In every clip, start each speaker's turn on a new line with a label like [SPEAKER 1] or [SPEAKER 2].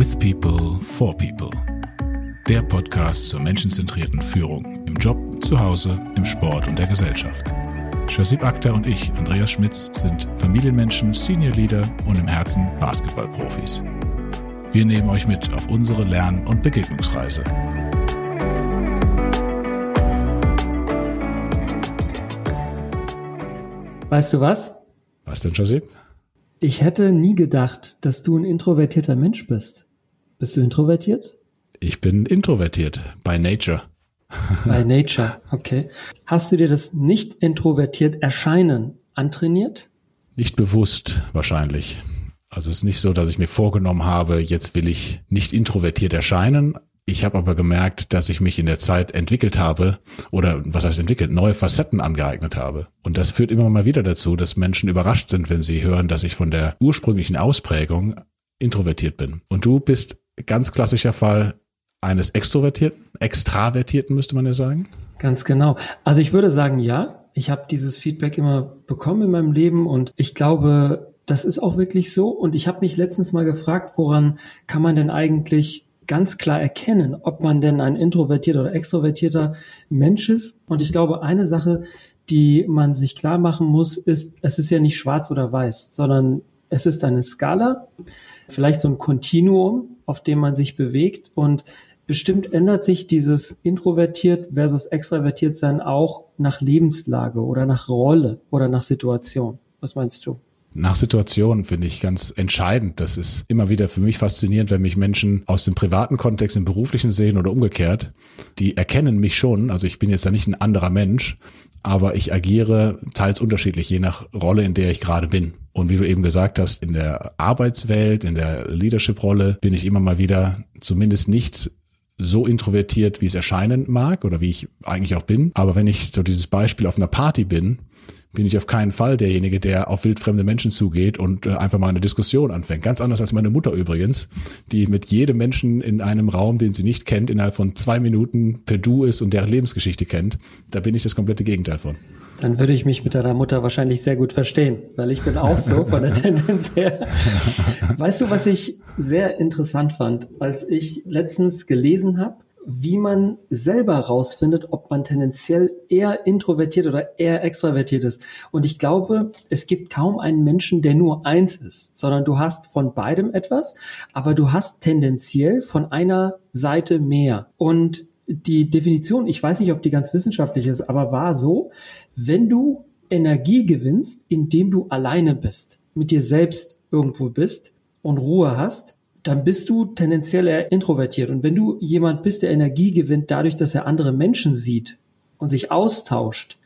[SPEAKER 1] With People, for People. Der Podcast zur menschenzentrierten Führung im Job, zu Hause, im Sport und der Gesellschaft. Shazib Akhtar und ich, Andreas Schmitz, sind Familienmenschen, Senior Leader und im Herzen Basketballprofis. Wir nehmen euch mit auf unsere Lern- und Begegnungsreise.
[SPEAKER 2] Weißt du was?
[SPEAKER 1] Was denn, Shazib?
[SPEAKER 2] Ich hätte nie gedacht, dass du ein introvertierter Mensch bist. Bist du introvertiert?
[SPEAKER 1] Ich bin introvertiert, by nature.
[SPEAKER 2] By nature, okay. Hast du dir das nicht introvertiert Erscheinen antrainiert?
[SPEAKER 1] Nicht bewusst wahrscheinlich. Also es ist nicht so, dass ich mir vorgenommen habe, jetzt will ich nicht introvertiert erscheinen, ich habe aber gemerkt, dass ich mich in der Zeit entwickelt habe oder was heißt entwickelt, neue Facetten angeeignet habe. Und das führt immer mal wieder dazu, dass Menschen überrascht sind, wenn sie hören, dass ich von der ursprünglichen Ausprägung introvertiert bin. Und du bist ganz klassischer Fall eines Extrovertierten, Extravertierten müsste man ja sagen.
[SPEAKER 2] Ganz genau. Also ich würde sagen, ja. Ich habe dieses Feedback immer bekommen in meinem Leben und ich glaube, das ist auch wirklich so. Und ich habe mich letztens mal gefragt, woran kann man denn eigentlich ganz klar erkennen, ob man denn ein introvertierter oder extrovertierter Mensch ist. Und ich glaube, eine Sache, die man sich klar machen muss, ist, es ist ja nicht schwarz oder weiß, sondern es ist eine Skala, vielleicht so ein Kontinuum, auf dem man sich bewegt und bestimmt ändert sich dieses introvertiert versus extravertiert sein auch nach Lebenslage oder nach Rolle oder nach Situation. Was meinst du?
[SPEAKER 1] Nach Situationen finde ich ganz entscheidend. Das ist immer wieder für mich faszinierend, wenn mich Menschen aus dem privaten Kontext im beruflichen sehen oder umgekehrt. Die erkennen mich schon. Also ich bin jetzt da nicht ein anderer Mensch, aber ich agiere teils unterschiedlich, je nach Rolle, in der ich gerade bin. Und wie du eben gesagt hast, in der Arbeitswelt, in der Leadership-Rolle bin ich immer mal wieder zumindest nicht so introvertiert, wie es erscheinen mag oder wie ich eigentlich auch bin. Aber wenn ich so dieses Beispiel auf einer Party bin, bin ich auf keinen Fall derjenige, der auf wildfremde Menschen zugeht und äh, einfach mal eine Diskussion anfängt. Ganz anders als meine Mutter übrigens, die mit jedem Menschen in einem Raum, den sie nicht kennt, innerhalb von zwei Minuten per Du ist und deren Lebensgeschichte kennt. Da bin ich das komplette Gegenteil von.
[SPEAKER 2] Dann würde ich mich mit deiner Mutter wahrscheinlich sehr gut verstehen, weil ich bin auch so von der Tendenz her. Weißt du, was ich sehr interessant fand, als ich letztens gelesen habe, wie man selber rausfindet, ob man tendenziell eher introvertiert oder eher extravertiert ist. Und ich glaube, es gibt kaum einen Menschen, der nur eins ist, sondern du hast von beidem etwas, aber du hast tendenziell von einer Seite mehr. Und die Definition, ich weiß nicht, ob die ganz wissenschaftlich ist, aber war so, wenn du Energie gewinnst, indem du alleine bist, mit dir selbst irgendwo bist und Ruhe hast, dann bist du tendenziell eher introvertiert. Und wenn du jemand bist, der Energie gewinnt, dadurch, dass er andere Menschen sieht und sich austauscht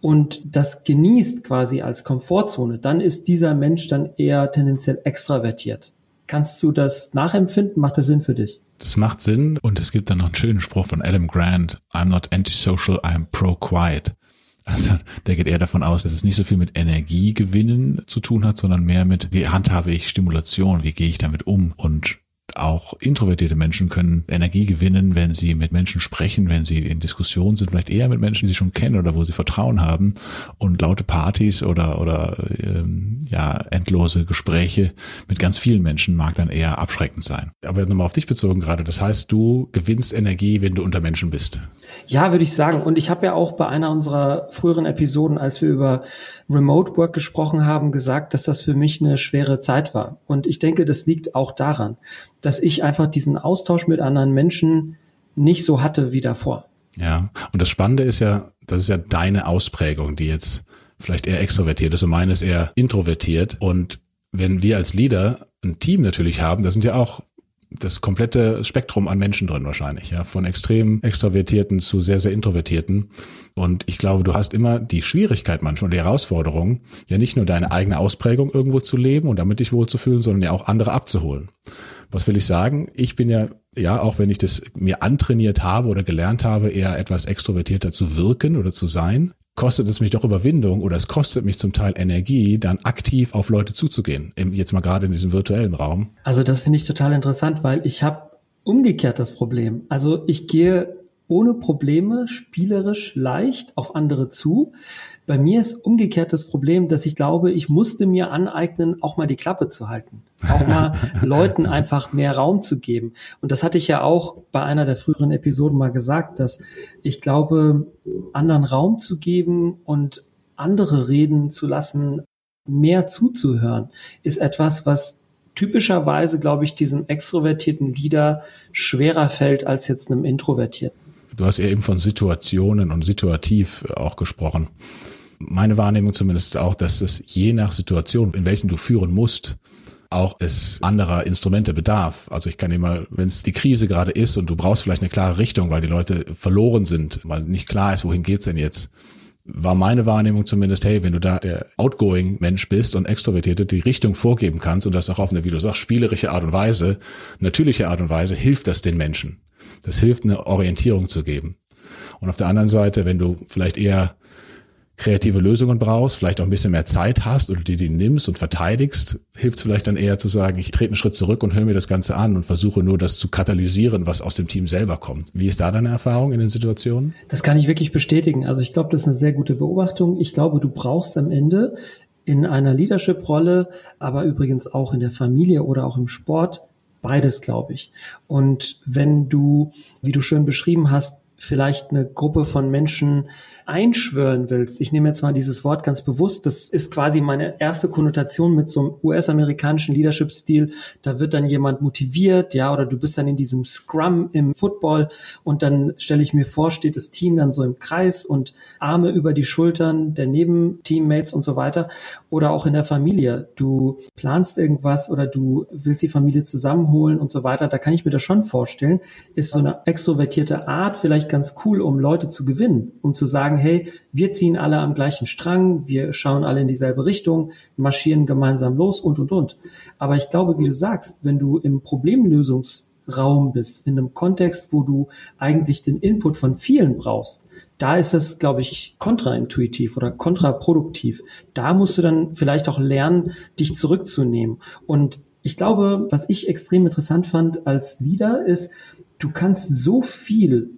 [SPEAKER 2] und das genießt quasi als Komfortzone, dann ist dieser Mensch dann eher tendenziell extravertiert. Kannst du das nachempfinden? Macht das Sinn für dich?
[SPEAKER 1] Das macht Sinn und es gibt dann noch einen schönen Spruch von Adam Grant. I'm not antisocial, I'm pro-quiet. Also der geht eher davon aus, dass es nicht so viel mit Energiegewinnen zu tun hat, sondern mehr mit, wie handhabe ich Stimulation, wie gehe ich damit um und auch introvertierte Menschen können Energie gewinnen, wenn sie mit Menschen sprechen, wenn sie in Diskussionen sind, vielleicht eher mit Menschen, die sie schon kennen oder wo sie Vertrauen haben. Und laute Partys oder oder ähm, ja endlose Gespräche mit ganz vielen Menschen mag dann eher abschreckend sein. Aber nochmal auf dich bezogen gerade. Das heißt, du gewinnst Energie, wenn du unter Menschen bist.
[SPEAKER 2] Ja, würde ich sagen. Und ich habe ja auch bei einer unserer früheren Episoden, als wir über Remote Work gesprochen haben, gesagt, dass das für mich eine schwere Zeit war. Und ich denke, das liegt auch daran, dass ich einfach diesen Austausch mit anderen Menschen nicht so hatte wie davor.
[SPEAKER 1] Ja, und das Spannende ist ja, das ist ja deine Ausprägung, die jetzt vielleicht eher extrovertiert ist und meine ist eher introvertiert. Und wenn wir als Leader ein Team natürlich haben, das sind ja auch das komplette Spektrum an Menschen drin wahrscheinlich, ja, von extrem extrovertierten zu sehr, sehr introvertierten. Und ich glaube, du hast immer die Schwierigkeit manchmal, die Herausforderung, ja nicht nur deine eigene Ausprägung irgendwo zu leben und damit dich wohlzufühlen, sondern ja auch andere abzuholen. Was will ich sagen? Ich bin ja, ja, auch wenn ich das mir antrainiert habe oder gelernt habe, eher etwas extrovertierter zu wirken oder zu sein, kostet es mich doch Überwindung oder es kostet mich zum Teil Energie, dann aktiv auf Leute zuzugehen. Jetzt mal gerade in diesem virtuellen Raum.
[SPEAKER 2] Also das finde ich total interessant, weil ich habe umgekehrt das Problem. Also ich gehe ohne Probleme, spielerisch, leicht auf andere zu. Bei mir ist umgekehrt das Problem, dass ich glaube, ich musste mir aneignen, auch mal die Klappe zu halten. Auch mal Leuten einfach mehr Raum zu geben. Und das hatte ich ja auch bei einer der früheren Episoden mal gesagt, dass ich glaube, anderen Raum zu geben und andere reden zu lassen, mehr zuzuhören, ist etwas, was typischerweise, glaube ich, diesem extrovertierten Leader schwerer fällt als jetzt einem introvertierten.
[SPEAKER 1] Du hast ja eben von Situationen und situativ auch gesprochen meine Wahrnehmung zumindest auch, dass es je nach Situation, in welchen du führen musst, auch es anderer Instrumente bedarf. Also ich kann dir mal, wenn es die Krise gerade ist und du brauchst vielleicht eine klare Richtung, weil die Leute verloren sind, weil nicht klar ist, wohin geht's denn jetzt, war meine Wahrnehmung zumindest, hey, wenn du da der outgoing Mensch bist und extrovertierte die Richtung vorgeben kannst und das auch auf eine, wie du sagst, spielerische Art und Weise, natürliche Art und Weise, hilft das den Menschen. Das hilft, eine Orientierung zu geben. Und auf der anderen Seite, wenn du vielleicht eher kreative Lösungen brauchst, vielleicht auch ein bisschen mehr Zeit hast oder die die nimmst und verteidigst, hilft es vielleicht dann eher zu sagen, ich trete einen Schritt zurück und höre mir das Ganze an und versuche nur das zu katalysieren, was aus dem Team selber kommt. Wie ist da deine Erfahrung in den Situationen?
[SPEAKER 2] Das kann ich wirklich bestätigen. Also ich glaube, das ist eine sehr gute Beobachtung. Ich glaube, du brauchst am Ende in einer Leadership-Rolle, aber übrigens auch in der Familie oder auch im Sport beides, glaube ich. Und wenn du, wie du schön beschrieben hast, vielleicht eine Gruppe von Menschen einschwören willst, ich nehme jetzt mal dieses Wort ganz bewusst, das ist quasi meine erste Konnotation mit so einem US-amerikanischen Leadership-Stil. Da wird dann jemand motiviert, ja, oder du bist dann in diesem Scrum im Football und dann stelle ich mir vor, steht das Team dann so im Kreis und Arme über die Schultern der Nebenteammates und so weiter. Oder auch in der Familie. Du planst irgendwas oder du willst die Familie zusammenholen und so weiter. Da kann ich mir das schon vorstellen. Ist so eine extrovertierte Art vielleicht ganz cool, um Leute zu gewinnen, um zu sagen, hey, wir ziehen alle am gleichen Strang, wir schauen alle in dieselbe Richtung, marschieren gemeinsam los und, und, und. Aber ich glaube, wie du sagst, wenn du im Problemlösungsraum bist, in einem Kontext, wo du eigentlich den Input von vielen brauchst, da ist es, glaube ich, kontraintuitiv oder kontraproduktiv. Da musst du dann vielleicht auch lernen, dich zurückzunehmen. Und ich glaube, was ich extrem interessant fand als Leader ist, du kannst so viel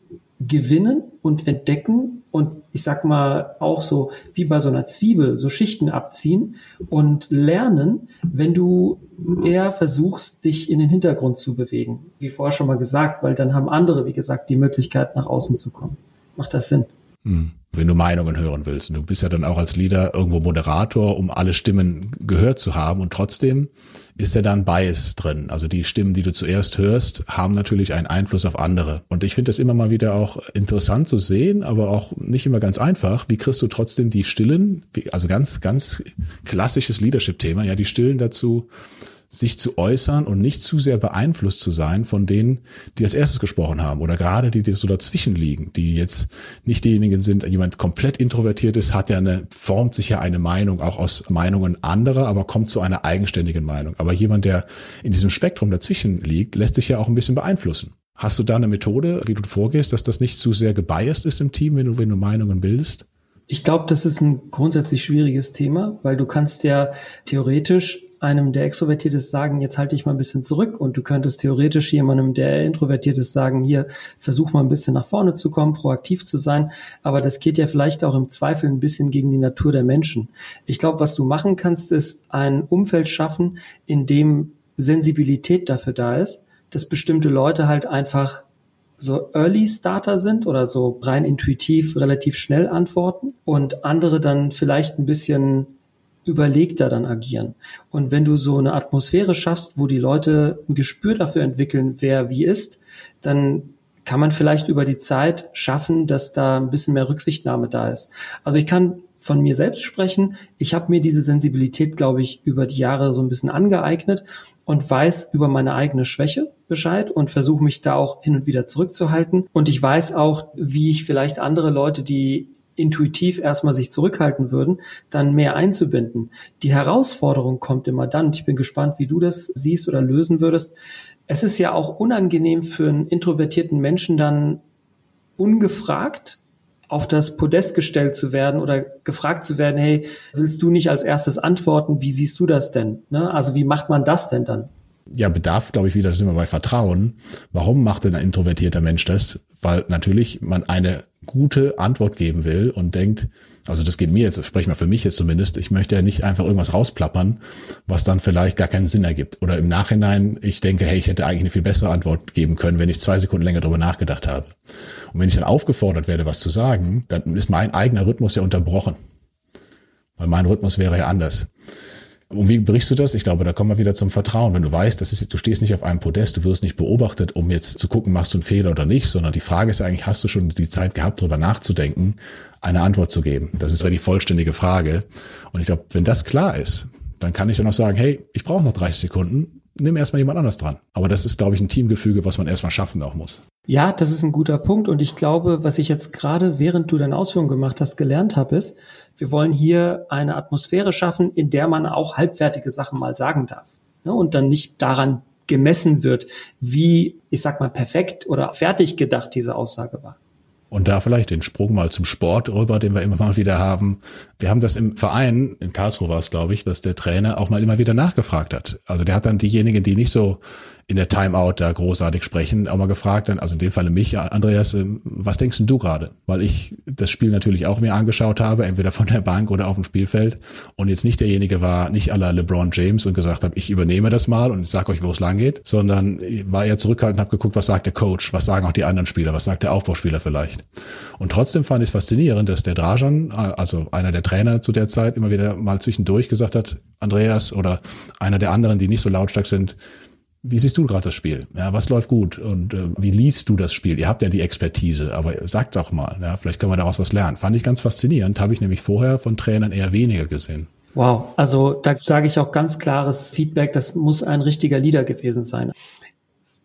[SPEAKER 2] gewinnen und entdecken und ich sag mal auch so wie bei so einer Zwiebel so Schichten abziehen und lernen, wenn du eher versuchst, dich in den Hintergrund zu bewegen. Wie vorher schon mal gesagt, weil dann haben andere, wie gesagt, die Möglichkeit, nach außen zu kommen. Macht das Sinn?
[SPEAKER 1] Hm wenn du Meinungen hören willst. Du bist ja dann auch als Leader irgendwo Moderator, um alle Stimmen gehört zu haben. Und trotzdem ist ja dann Bias drin. Also die Stimmen, die du zuerst hörst, haben natürlich einen Einfluss auf andere. Und ich finde das immer mal wieder auch interessant zu sehen, aber auch nicht immer ganz einfach. Wie kriegst du trotzdem die Stillen, also ganz, ganz klassisches Leadership-Thema, ja, die Stillen dazu, sich zu äußern und nicht zu sehr beeinflusst zu sein von denen, die als erstes gesprochen haben oder gerade die, die so dazwischen liegen, die jetzt nicht diejenigen sind, jemand komplett introvertiert ist, hat ja eine, formt sich ja eine Meinung auch aus Meinungen anderer, aber kommt zu einer eigenständigen Meinung. Aber jemand, der in diesem Spektrum dazwischen liegt, lässt sich ja auch ein bisschen beeinflussen. Hast du da eine Methode, wie du vorgehst, dass das nicht zu sehr gebiased ist im Team, wenn du, wenn du Meinungen bildest?
[SPEAKER 2] Ich glaube, das ist ein grundsätzlich schwieriges Thema, weil du kannst ja theoretisch einem, der extrovertiert ist, sagen, jetzt halte ich mal ein bisschen zurück und du könntest theoretisch jemandem, der introvertiert ist, sagen, hier, versuch mal ein bisschen nach vorne zu kommen, proaktiv zu sein, aber das geht ja vielleicht auch im Zweifel ein bisschen gegen die Natur der Menschen. Ich glaube, was du machen kannst, ist ein Umfeld schaffen, in dem Sensibilität dafür da ist, dass bestimmte Leute halt einfach so Early Starter sind oder so rein intuitiv relativ schnell antworten und andere dann vielleicht ein bisschen überlegter dann agieren. Und wenn du so eine Atmosphäre schaffst, wo die Leute ein Gespür dafür entwickeln, wer wie ist, dann kann man vielleicht über die Zeit schaffen, dass da ein bisschen mehr Rücksichtnahme da ist. Also ich kann von mir selbst sprechen. Ich habe mir diese Sensibilität, glaube ich, über die Jahre so ein bisschen angeeignet und weiß über meine eigene Schwäche Bescheid und versuche mich da auch hin und wieder zurückzuhalten. Und ich weiß auch, wie ich vielleicht andere Leute, die intuitiv erstmal sich zurückhalten würden, dann mehr einzubinden. Die Herausforderung kommt immer dann, ich bin gespannt, wie du das siehst oder lösen würdest. Es ist ja auch unangenehm für einen introvertierten Menschen dann ungefragt auf das Podest gestellt zu werden oder gefragt zu werden, hey, willst du nicht als erstes antworten? Wie siehst du das denn? Ne? Also wie macht man das denn dann?
[SPEAKER 1] ja, bedarf, glaube ich, wieder, da sind wir bei Vertrauen. Warum macht denn ein introvertierter Mensch das? Weil natürlich man eine gute Antwort geben will und denkt, also das geht mir jetzt, spreche mal für mich jetzt zumindest, ich möchte ja nicht einfach irgendwas rausplappern, was dann vielleicht gar keinen Sinn ergibt. Oder im Nachhinein, ich denke, hey, ich hätte eigentlich eine viel bessere Antwort geben können, wenn ich zwei Sekunden länger darüber nachgedacht habe. Und wenn ich dann aufgefordert werde, was zu sagen, dann ist mein eigener Rhythmus ja unterbrochen. Weil mein Rhythmus wäre ja anders. Und wie brichst du das? Ich glaube, da kommen wir wieder zum Vertrauen. Wenn du weißt, das ist, du stehst nicht auf einem Podest, du wirst nicht beobachtet, um jetzt zu gucken, machst du einen Fehler oder nicht, sondern die Frage ist eigentlich, hast du schon die Zeit gehabt, darüber nachzudenken, eine Antwort zu geben? Das ist ja die vollständige Frage. Und ich glaube, wenn das klar ist, dann kann ich dann auch sagen, hey, ich brauche noch 30 Sekunden, nimm erstmal jemand anders dran. Aber das ist, glaube ich, ein Teamgefüge, was man erstmal schaffen auch muss.
[SPEAKER 2] Ja, das ist ein guter Punkt. Und ich glaube, was ich jetzt gerade, während du deine Ausführungen gemacht hast, gelernt habe, ist, wir wollen hier eine Atmosphäre schaffen, in der man auch halbfertige Sachen mal sagen darf. Ne? Und dann nicht daran gemessen wird, wie, ich sag mal, perfekt oder fertig gedacht diese Aussage war.
[SPEAKER 1] Und da vielleicht den Sprung mal zum Sport rüber, den wir immer mal wieder haben. Wir haben das im Verein, in Karlsruhe war es, glaube ich, dass der Trainer auch mal immer wieder nachgefragt hat. Also der hat dann diejenigen, die nicht so in der Timeout da großartig sprechen, auch mal gefragt, dann, also in dem Falle mich, Andreas, ähm, was denkst denn du gerade? Weil ich das Spiel natürlich auch mir angeschaut habe, entweder von der Bank oder auf dem Spielfeld und jetzt nicht derjenige war, nicht aller LeBron James und gesagt habe, ich übernehme das mal und sag euch, wo es lang geht, sondern war eher zurückhaltend und habe geguckt, was sagt der Coach, was sagen auch die anderen Spieler, was sagt der Aufbauspieler vielleicht. Und trotzdem fand ich es faszinierend, dass der Drajan, also einer der Trainer zu der Zeit, immer wieder mal zwischendurch gesagt hat, Andreas oder einer der anderen, die nicht so lautstark sind, wie siehst du gerade das Spiel? Ja, was läuft gut und äh, wie liest du das Spiel? Ihr habt ja die Expertise, aber sagt doch mal, ja, vielleicht können wir daraus was lernen. Fand ich ganz faszinierend, habe ich nämlich vorher von Trainern eher weniger gesehen.
[SPEAKER 2] Wow, also da sage ich auch ganz klares Feedback, das muss ein richtiger Leader gewesen sein.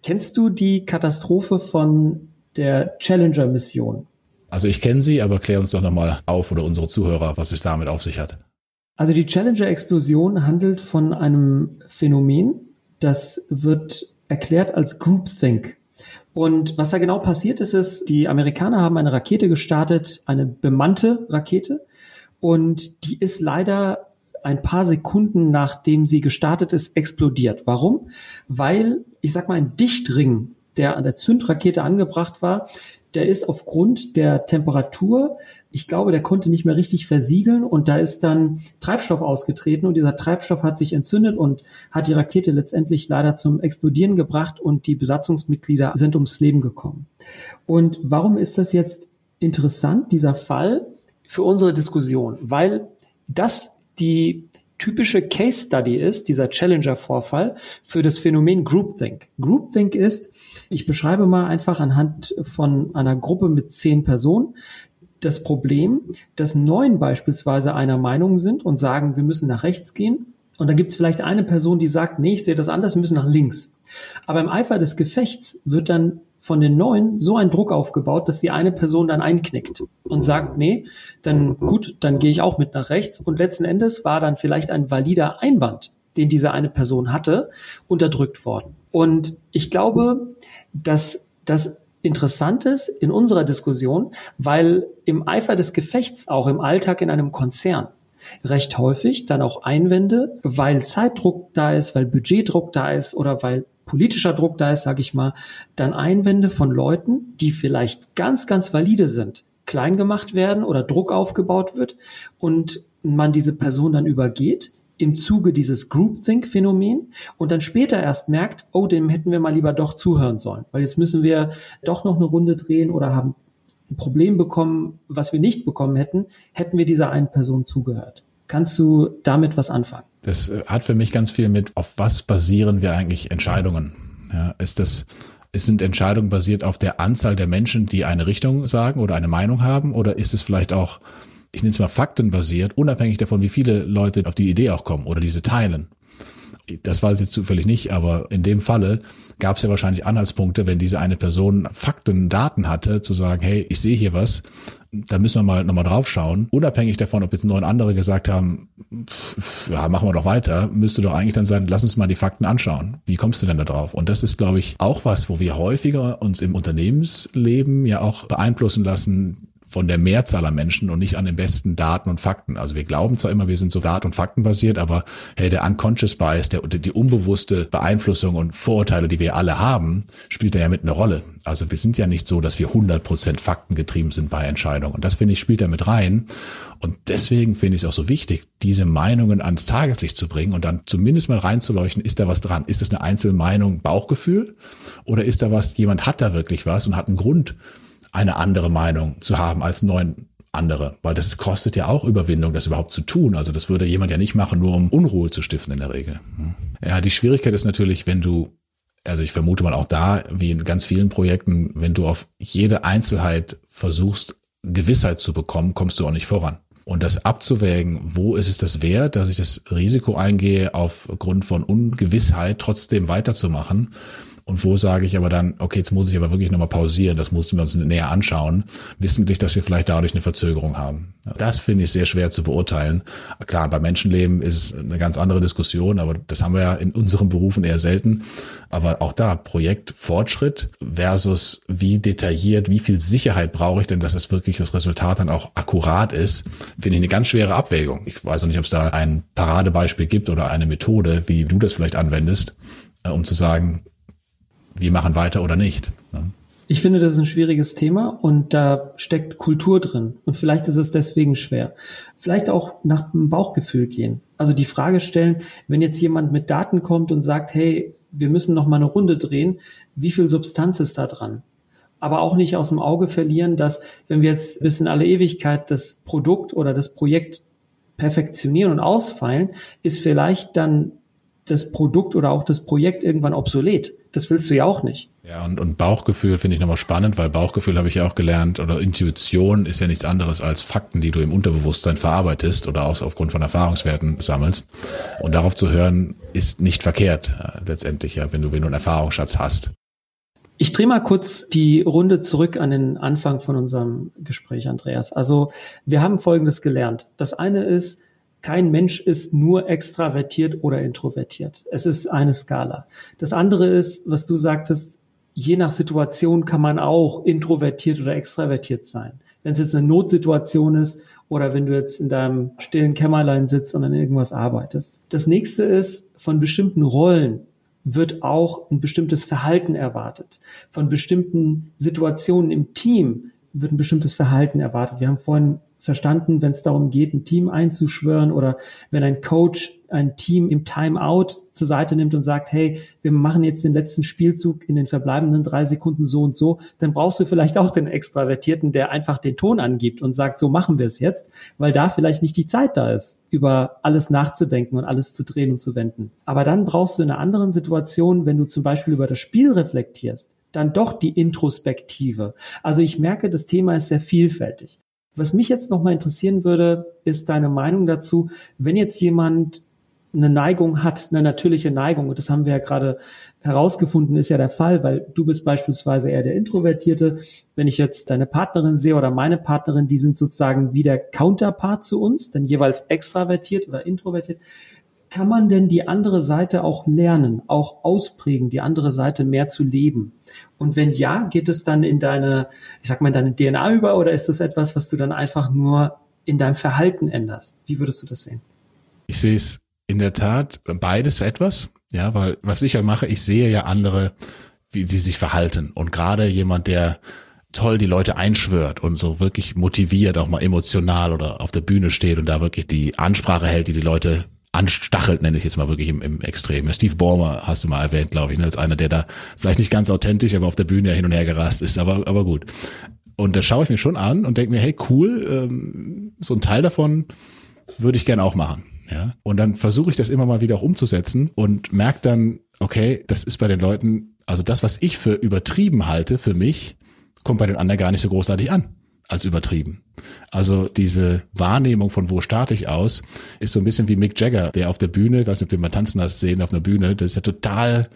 [SPEAKER 2] Kennst du die Katastrophe von der Challenger-Mission?
[SPEAKER 1] Also ich kenne sie, aber klär uns doch nochmal auf oder unsere Zuhörer, was es damit auf sich hat.
[SPEAKER 2] Also die Challenger-Explosion handelt von einem Phänomen, das wird erklärt als Groupthink. Und was da genau passiert ist, ist, die Amerikaner haben eine Rakete gestartet, eine bemannte Rakete. Und die ist leider ein paar Sekunden nachdem sie gestartet ist, explodiert. Warum? Weil, ich sag mal, ein Dichtring, der an der Zündrakete angebracht war, der ist aufgrund der Temperatur, ich glaube, der konnte nicht mehr richtig versiegeln und da ist dann Treibstoff ausgetreten und dieser Treibstoff hat sich entzündet und hat die Rakete letztendlich leider zum Explodieren gebracht und die Besatzungsmitglieder sind ums Leben gekommen. Und warum ist das jetzt interessant, dieser Fall, für unsere Diskussion? Weil das die typische Case Study ist, dieser Challenger-Vorfall, für das Phänomen Groupthink. Groupthink ist, ich beschreibe mal einfach anhand von einer Gruppe mit zehn Personen, das Problem, dass neun beispielsweise einer Meinung sind und sagen, wir müssen nach rechts gehen. Und dann gibt es vielleicht eine Person, die sagt, nee, ich sehe das anders, wir müssen nach links. Aber im Eifer des Gefechts wird dann von den neun so ein Druck aufgebaut, dass die eine Person dann einknickt und sagt, nee, dann gut, dann gehe ich auch mit nach rechts. Und letzten Endes war dann vielleicht ein valider Einwand, den diese eine Person hatte, unterdrückt worden. Und ich glaube, dass das interessant ist in unserer Diskussion, weil im Eifer des Gefechts auch im Alltag in einem Konzern recht häufig dann auch Einwände, weil Zeitdruck da ist, weil Budgetdruck da ist oder weil politischer Druck da ist, sage ich mal, dann Einwände von Leuten, die vielleicht ganz, ganz valide sind, klein gemacht werden oder Druck aufgebaut wird und man diese Person dann übergeht im Zuge dieses Groupthink-Phänomen und dann später erst merkt, oh, dem hätten wir mal lieber doch zuhören sollen, weil jetzt müssen wir doch noch eine Runde drehen oder haben ein Problem bekommen, was wir nicht bekommen hätten, hätten wir dieser einen Person zugehört. Kannst du damit was anfangen?
[SPEAKER 1] Das äh, hat für mich ganz viel mit, auf was basieren wir eigentlich Entscheidungen? Ja, ist das, es sind Entscheidungen basiert auf der Anzahl der Menschen, die eine Richtung sagen oder eine Meinung haben? Oder ist es vielleicht auch, ich nenne es mal faktenbasiert, unabhängig davon, wie viele Leute auf die Idee auch kommen oder diese teilen? Das weiß ich jetzt zufällig nicht, aber in dem Falle gab es ja wahrscheinlich Anhaltspunkte, wenn diese eine Person Fakten, Daten hatte, zu sagen, hey, ich sehe hier was, da müssen wir mal nochmal drauf schauen. Unabhängig davon, ob jetzt neun andere gesagt haben, ja, machen wir doch weiter, müsste doch eigentlich dann sein, lass uns mal die Fakten anschauen. Wie kommst du denn da drauf? Und das ist, glaube ich, auch was, wo wir häufiger uns im Unternehmensleben ja auch beeinflussen lassen von der Mehrzahl an Menschen und nicht an den besten Daten und Fakten. Also wir glauben zwar immer, wir sind so Daten- und Fakten basiert, aber hey, der unconscious bias, der, die unbewusste Beeinflussung und Vorurteile, die wir alle haben, spielt da ja mit eine Rolle. Also wir sind ja nicht so, dass wir 100 Prozent faktengetrieben sind bei Entscheidungen. Und das finde ich spielt da mit rein. Und deswegen finde ich es auch so wichtig, diese Meinungen ans Tageslicht zu bringen und dann zumindest mal reinzuleuchten, ist da was dran? Ist das eine Einzelmeinung, Bauchgefühl? Oder ist da was, jemand hat da wirklich was und hat einen Grund, eine andere Meinung zu haben als neun andere, weil das kostet ja auch Überwindung, das überhaupt zu tun. Also das würde jemand ja nicht machen, nur um Unruhe zu stiften in der Regel. Ja, die Schwierigkeit ist natürlich, wenn du, also ich vermute mal auch da, wie in ganz vielen Projekten, wenn du auf jede Einzelheit versuchst, Gewissheit zu bekommen, kommst du auch nicht voran. Und das abzuwägen, wo ist es das wert, dass ich das Risiko eingehe, aufgrund von Ungewissheit trotzdem weiterzumachen, und wo sage ich aber dann, okay, jetzt muss ich aber wirklich nochmal pausieren, das mussten wir uns näher anschauen, wissentlich, dass wir vielleicht dadurch eine Verzögerung haben. Das finde ich sehr schwer zu beurteilen. Klar, bei Menschenleben ist es eine ganz andere Diskussion, aber das haben wir ja in unseren Berufen eher selten. Aber auch da, Projektfortschritt versus wie detailliert, wie viel Sicherheit brauche ich denn, dass es wirklich das Resultat dann auch akkurat ist, finde ich eine ganz schwere Abwägung. Ich weiß auch nicht, ob es da ein Paradebeispiel gibt oder eine Methode, wie du das vielleicht anwendest, äh, um zu sagen, wir machen weiter oder nicht. Ne?
[SPEAKER 2] Ich finde, das ist ein schwieriges Thema und da steckt Kultur drin. Und vielleicht ist es deswegen schwer. Vielleicht auch nach dem Bauchgefühl gehen. Also die Frage stellen, wenn jetzt jemand mit Daten kommt und sagt, hey, wir müssen noch mal eine Runde drehen, wie viel Substanz ist da dran? Aber auch nicht aus dem Auge verlieren, dass wenn wir jetzt bis in alle Ewigkeit das Produkt oder das Projekt perfektionieren und ausfeilen, ist vielleicht dann das Produkt oder auch das Projekt irgendwann obsolet. Das willst du ja auch nicht.
[SPEAKER 1] Ja, und, und Bauchgefühl finde ich nochmal spannend, weil Bauchgefühl habe ich ja auch gelernt oder Intuition ist ja nichts anderes als Fakten, die du im Unterbewusstsein verarbeitest oder auch aufgrund von Erfahrungswerten sammelst. Und darauf zu hören, ist nicht verkehrt, äh, letztendlich, ja, wenn du, wenn du einen Erfahrungsschatz hast.
[SPEAKER 2] Ich drehe mal kurz die Runde zurück an den Anfang von unserem Gespräch, Andreas. Also wir haben Folgendes gelernt. Das eine ist, kein Mensch ist nur extravertiert oder introvertiert. Es ist eine Skala. Das andere ist, was du sagtest, je nach Situation kann man auch introvertiert oder extravertiert sein. Wenn es jetzt eine Notsituation ist oder wenn du jetzt in deinem stillen Kämmerlein sitzt und an irgendwas arbeitest. Das nächste ist, von bestimmten Rollen wird auch ein bestimmtes Verhalten erwartet. Von bestimmten Situationen im Team wird ein bestimmtes Verhalten erwartet. Wir haben vorhin verstanden, wenn es darum geht, ein Team einzuschwören oder wenn ein Coach ein Team im Timeout zur Seite nimmt und sagt, hey, wir machen jetzt den letzten Spielzug in den verbleibenden drei Sekunden so und so, dann brauchst du vielleicht auch den Extravertierten, der einfach den Ton angibt und sagt, so machen wir es jetzt, weil da vielleicht nicht die Zeit da ist, über alles nachzudenken und alles zu drehen und zu wenden. Aber dann brauchst du in einer anderen Situation, wenn du zum Beispiel über das Spiel reflektierst, dann doch die Introspektive. Also ich merke, das Thema ist sehr vielfältig. Was mich jetzt nochmal interessieren würde, ist deine Meinung dazu, wenn jetzt jemand eine Neigung hat, eine natürliche Neigung, und das haben wir ja gerade herausgefunden, ist ja der Fall, weil du bist beispielsweise eher der Introvertierte. Wenn ich jetzt deine Partnerin sehe oder meine Partnerin, die sind sozusagen wie der Counterpart zu uns, denn jeweils extravertiert oder introvertiert. Kann man denn die andere Seite auch lernen, auch ausprägen, die andere Seite mehr zu leben? Und wenn ja, geht es dann in deine, ich sag mal, in deine DNA über oder ist das etwas, was du dann einfach nur in deinem Verhalten änderst? Wie würdest du das sehen?
[SPEAKER 1] Ich sehe es in der Tat beides etwas. Ja, weil was ich ja mache, ich sehe ja andere, wie die sich verhalten. Und gerade jemand, der toll die Leute einschwört und so wirklich motiviert, auch mal emotional oder auf der Bühne steht und da wirklich die Ansprache hält, die die Leute anstachelt, nenne ich jetzt mal wirklich im, im Extrem. Steve Ballmer hast du mal erwähnt, glaube ich, ne, als einer, der da vielleicht nicht ganz authentisch, aber auf der Bühne hin und her gerast ist, aber, aber gut. Und da schaue ich mir schon an und denke mir, hey, cool, ähm, so ein Teil davon würde ich gern auch machen. Ja? Und dann versuche ich das immer mal wieder auch umzusetzen und merke dann, okay, das ist bei den Leuten, also das, was ich für übertrieben halte, für mich, kommt bei den anderen gar nicht so großartig an als übertrieben. Also diese Wahrnehmung von wo starte ich aus, ist so ein bisschen wie Mick Jagger, der auf der Bühne, weiß nicht, ob du mal tanzen hast, sehen auf einer Bühne, das ist ja total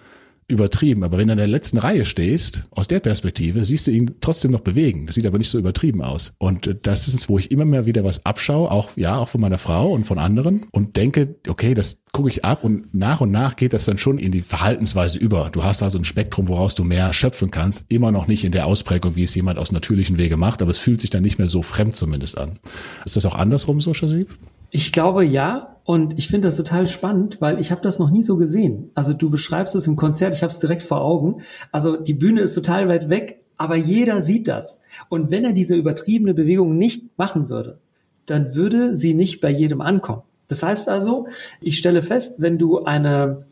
[SPEAKER 1] übertrieben. Aber wenn du in der letzten Reihe stehst, aus der Perspektive, siehst du ihn trotzdem noch bewegen. Das sieht aber nicht so übertrieben aus. Und äh, das ist es, wo ich immer mehr wieder was abschaue, auch, ja, auch von meiner Frau und von anderen und denke, okay, das gucke ich ab und nach und nach geht das dann schon in die Verhaltensweise über. Du hast also ein Spektrum, woraus du mehr schöpfen kannst. Immer noch nicht in der Ausprägung, wie es jemand aus natürlichen Wege macht, aber es fühlt sich dann nicht mehr so fremd zumindest an. Ist das auch andersrum so, Shazib?
[SPEAKER 2] Ich glaube ja. Und ich finde das total spannend, weil ich habe das noch nie so gesehen. Also du beschreibst es im Konzert, ich habe es direkt vor Augen. Also die Bühne ist total weit weg, aber jeder sieht das. Und wenn er diese übertriebene Bewegung nicht machen würde, dann würde sie nicht bei jedem ankommen. Das heißt also, ich stelle fest, wenn du eine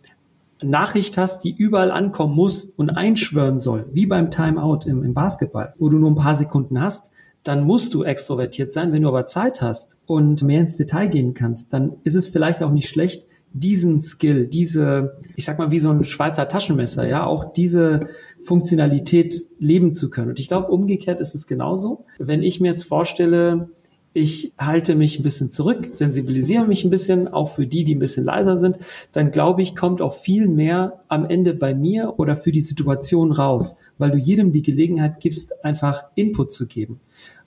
[SPEAKER 2] Nachricht hast, die überall ankommen muss und einschwören soll, wie beim Timeout im, im Basketball, wo du nur ein paar Sekunden hast, dann musst du extrovertiert sein. Wenn du aber Zeit hast und mehr ins Detail gehen kannst, dann ist es vielleicht auch nicht schlecht, diesen Skill, diese, ich sag mal, wie so ein Schweizer Taschenmesser, ja, auch diese Funktionalität leben zu können. Und ich glaube, umgekehrt ist es genauso. Wenn ich mir jetzt vorstelle, ich halte mich ein bisschen zurück, sensibilisiere mich ein bisschen, auch für die, die ein bisschen leiser sind, dann glaube ich, kommt auch viel mehr am Ende bei mir oder für die Situation raus, weil du jedem die Gelegenheit gibst, einfach Input zu geben.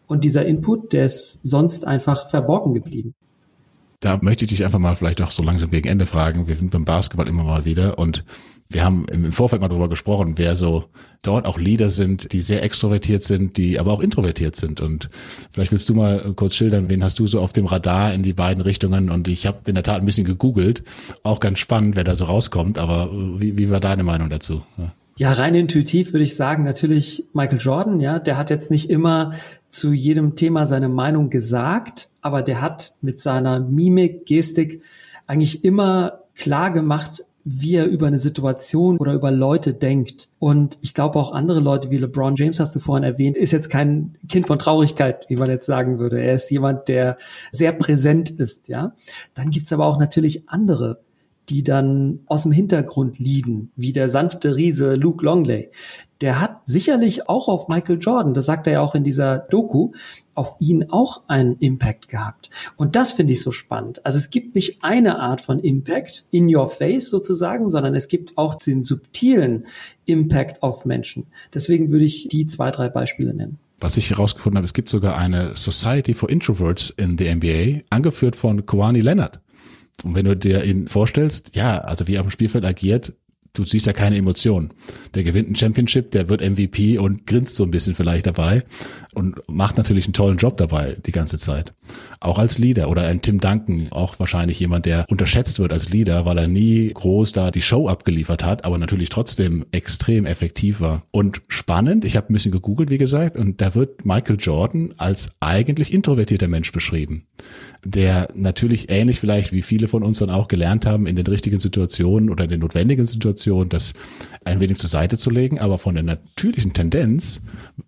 [SPEAKER 2] Und dieser Input, der ist sonst einfach verborgen geblieben.
[SPEAKER 1] Da möchte ich dich einfach mal vielleicht auch so langsam gegen Ende fragen. Wir sind beim Basketball immer mal wieder und wir haben im Vorfeld mal darüber gesprochen, wer so dort auch Leader sind, die sehr extrovertiert sind, die aber auch introvertiert sind. Und vielleicht willst du mal kurz schildern, wen hast du so auf dem Radar in die beiden Richtungen? Und ich habe in der Tat ein bisschen gegoogelt, auch ganz spannend, wer da so rauskommt. Aber wie, wie war deine Meinung dazu?
[SPEAKER 2] Ja. Ja, rein intuitiv würde ich sagen, natürlich Michael Jordan, ja, der hat jetzt nicht immer zu jedem Thema seine Meinung gesagt, aber der hat mit seiner Mimik, Gestik eigentlich immer klar gemacht, wie er über eine Situation oder über Leute denkt. Und ich glaube auch andere Leute wie LeBron James hast du vorhin erwähnt, ist jetzt kein Kind von Traurigkeit, wie man jetzt sagen würde. Er ist jemand, der sehr präsent ist, ja. Dann gibt's aber auch natürlich andere die dann aus dem Hintergrund liegen, wie der sanfte Riese Luke Longley. Der hat sicherlich auch auf Michael Jordan, das sagt er ja auch in dieser Doku, auf ihn auch einen Impact gehabt. Und das finde ich so spannend. Also es gibt nicht eine Art von Impact in your face sozusagen, sondern es gibt auch den subtilen Impact auf Menschen. Deswegen würde ich die zwei, drei Beispiele nennen.
[SPEAKER 1] Was ich herausgefunden habe, es gibt sogar eine Society for Introverts in the NBA, angeführt von Kawani Leonard. Und wenn du dir ihn vorstellst, ja, also wie er auf dem Spielfeld agiert, du siehst ja keine Emotionen. Der gewinnt ein Championship, der wird MVP und grinst so ein bisschen vielleicht dabei und macht natürlich einen tollen Job dabei die ganze Zeit. Auch als Leader oder ein Tim Duncan, auch wahrscheinlich jemand, der unterschätzt wird als Leader, weil er nie groß da die Show abgeliefert hat, aber natürlich trotzdem extrem effektiv war. Und spannend, ich habe ein bisschen gegoogelt, wie gesagt, und da wird Michael Jordan als eigentlich introvertierter Mensch beschrieben der natürlich ähnlich vielleicht wie viele von uns dann auch gelernt haben, in den richtigen Situationen oder in den notwendigen Situationen, das ein wenig zur Seite zu legen. Aber von der natürlichen Tendenz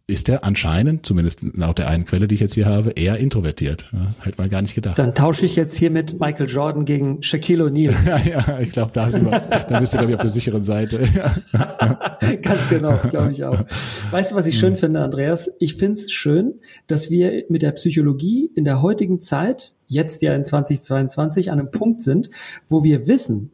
[SPEAKER 1] ist er anscheinend, zumindest laut der einen Quelle, die ich jetzt hier habe, eher introvertiert. Ja, hätte man gar nicht gedacht.
[SPEAKER 2] Dann tausche ich jetzt hier mit Michael Jordan gegen Shaquille O'Neal.
[SPEAKER 1] ja, ja, ich glaube, da, sind wir, da bist du, glaube ich, auf der sicheren Seite.
[SPEAKER 2] Ganz genau, glaube ich auch. Weißt du, was ich schön hm. finde, Andreas? Ich finde es schön, dass wir mit der Psychologie in der heutigen Zeit, jetzt ja in 2022, an einem Punkt sind, wo wir wissen,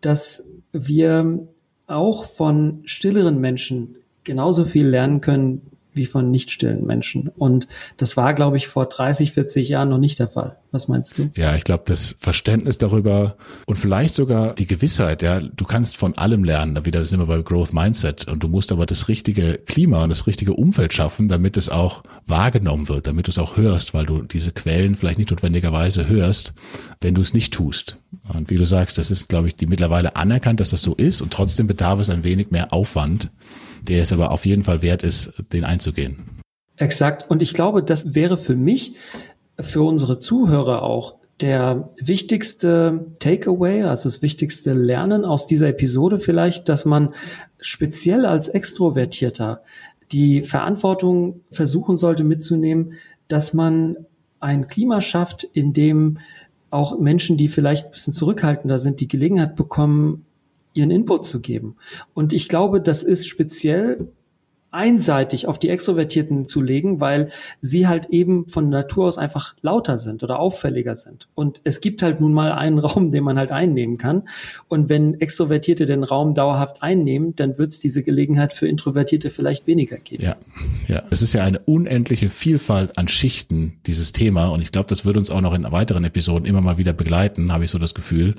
[SPEAKER 2] dass wir auch von stilleren Menschen genauso viel lernen können wie von nicht stillen Menschen. Und das war, glaube ich, vor 30, 40 Jahren noch nicht der Fall. Was meinst du?
[SPEAKER 1] Ja, ich glaube, das Verständnis darüber und vielleicht sogar die Gewissheit, ja, du kannst von allem lernen. Da wieder sind wir bei Growth Mindset. Und du musst aber das richtige Klima und das richtige Umfeld schaffen, damit es auch wahrgenommen wird, damit du es auch hörst, weil du diese Quellen vielleicht nicht notwendigerweise hörst, wenn du es nicht tust. Und wie du sagst, das ist, glaube ich, die mittlerweile anerkannt, dass das so ist und trotzdem bedarf es ein wenig mehr Aufwand, der es aber auf jeden Fall wert ist, den einzugehen.
[SPEAKER 2] Exakt. Und ich glaube, das wäre für mich, für unsere Zuhörer auch, der wichtigste Takeaway, also das wichtigste Lernen aus dieser Episode vielleicht, dass man speziell als Extrovertierter die Verantwortung versuchen sollte mitzunehmen, dass man ein Klima schafft, in dem auch Menschen, die vielleicht ein bisschen zurückhaltender sind, die Gelegenheit bekommen, ihren Input zu geben. Und ich glaube, das ist speziell einseitig auf die Extrovertierten zu legen, weil sie halt eben von Natur aus einfach lauter sind oder auffälliger sind. Und es gibt halt nun mal einen Raum, den man halt einnehmen kann. Und wenn Extrovertierte den Raum dauerhaft einnehmen, dann wird es diese Gelegenheit für Introvertierte vielleicht weniger geben.
[SPEAKER 1] Ja, ja. Es ist ja eine unendliche Vielfalt an Schichten, dieses Thema. Und ich glaube, das wird uns auch noch in weiteren Episoden immer mal wieder begleiten, habe ich so das Gefühl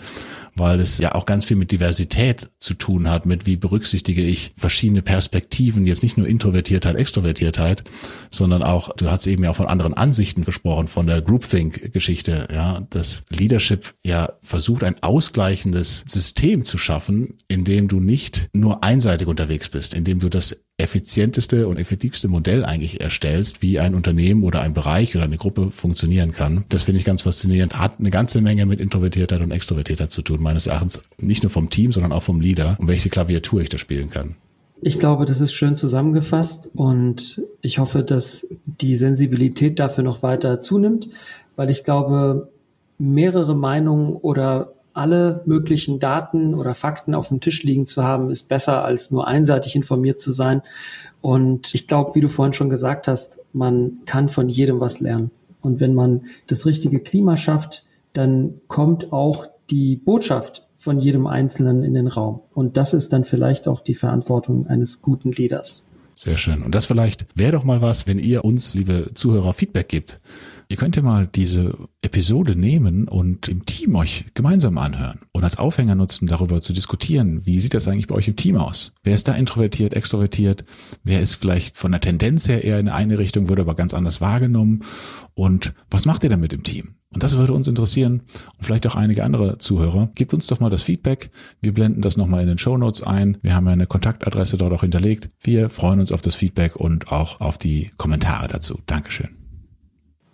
[SPEAKER 1] weil es ja auch ganz viel mit Diversität zu tun hat, mit wie berücksichtige ich verschiedene Perspektiven, jetzt nicht nur Introvertiertheit, Extrovertiertheit, sondern auch, du hast eben ja auch von anderen Ansichten gesprochen, von der Groupthink-Geschichte, ja, dass Leadership ja versucht, ein ausgleichendes System zu schaffen, in dem du nicht nur einseitig unterwegs bist, in dem du das effizienteste und effektivste Modell eigentlich erstellst, wie ein Unternehmen oder ein Bereich oder eine Gruppe funktionieren kann. Das finde ich ganz faszinierend. Hat eine ganze Menge mit Introvertiertheit und Extrovertiertheit zu tun, meines Erachtens. Nicht nur vom Team, sondern auch vom Leader und welche Klaviatur ich da spielen kann.
[SPEAKER 2] Ich glaube, das ist schön zusammengefasst und ich hoffe, dass die Sensibilität dafür noch weiter zunimmt, weil ich glaube, mehrere Meinungen oder alle möglichen Daten oder Fakten auf dem Tisch liegen zu haben, ist besser als nur einseitig informiert zu sein. Und ich glaube, wie du vorhin schon gesagt hast, man kann von jedem was lernen. Und wenn man das richtige Klima schafft, dann kommt auch die Botschaft von jedem Einzelnen in den Raum. Und das ist dann vielleicht auch die Verantwortung eines guten Leaders.
[SPEAKER 1] Sehr schön. Und das vielleicht wäre doch mal was, wenn ihr uns, liebe Zuhörer, Feedback gibt. Ihr könnt ja mal diese Episode nehmen und im Team euch gemeinsam anhören und als Aufhänger nutzen, darüber zu diskutieren, wie sieht das eigentlich bei euch im Team aus? Wer ist da introvertiert, extrovertiert? Wer ist vielleicht von der Tendenz her eher in eine Richtung, wird aber ganz anders wahrgenommen? Und was macht ihr damit im Team? Und das würde uns interessieren und vielleicht auch einige andere Zuhörer. Gebt uns doch mal das Feedback. Wir blenden das nochmal in den Show Notes ein. Wir haben ja eine Kontaktadresse dort auch hinterlegt. Wir freuen uns auf das Feedback und auch auf die Kommentare dazu. Dankeschön.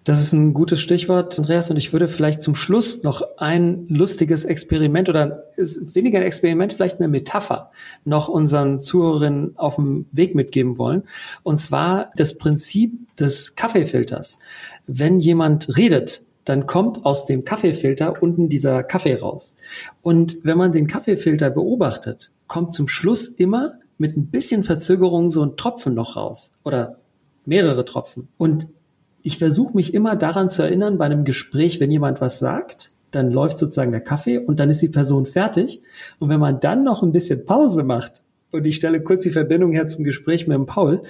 [SPEAKER 2] Das ist ein gutes Stichwort, Andreas. Und ich würde vielleicht zum Schluss noch ein lustiges Experiment oder ist weniger ein Experiment, vielleicht eine Metapher noch unseren Zuhörerinnen auf dem Weg mitgeben wollen. Und zwar das Prinzip des Kaffeefilters. Wenn jemand redet, dann kommt aus dem Kaffeefilter unten dieser Kaffee raus. Und wenn man den Kaffeefilter beobachtet, kommt zum Schluss immer mit ein bisschen Verzögerung so ein Tropfen noch raus oder mehrere Tropfen. Und ich versuche mich immer daran zu erinnern, bei einem Gespräch, wenn jemand was sagt, dann läuft sozusagen der Kaffee und dann ist die Person fertig. Und wenn man dann noch ein bisschen Pause macht, und ich stelle kurz die Verbindung her zum Gespräch mit dem Paul,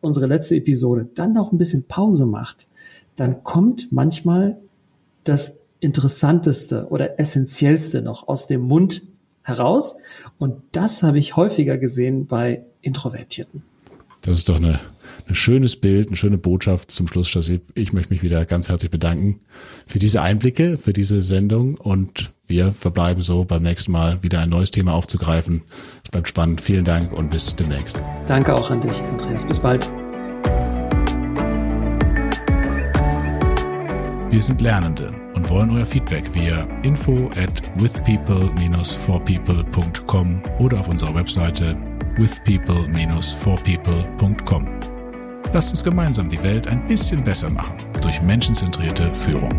[SPEAKER 2] unsere letzte Episode, dann noch ein bisschen Pause macht, dann kommt manchmal das Interessanteste oder Essentiellste noch aus dem Mund heraus. Und das habe ich häufiger gesehen bei Introvertierten.
[SPEAKER 1] Das ist doch eine ein schönes Bild, eine schöne Botschaft zum Schluss, Chassis. Ich möchte mich wieder ganz herzlich bedanken für diese Einblicke, für diese Sendung und wir verbleiben so beim nächsten Mal wieder ein neues Thema aufzugreifen. Es bleibt spannend. Vielen Dank und bis demnächst.
[SPEAKER 2] Danke auch an dich, Andreas. Bis bald.
[SPEAKER 1] Wir sind Lernende und wollen euer Feedback via info at withpeople-forpeople.com oder auf unserer Webseite withpeople-forpeople.com. Lasst uns gemeinsam die Welt ein bisschen besser machen durch menschenzentrierte Führung.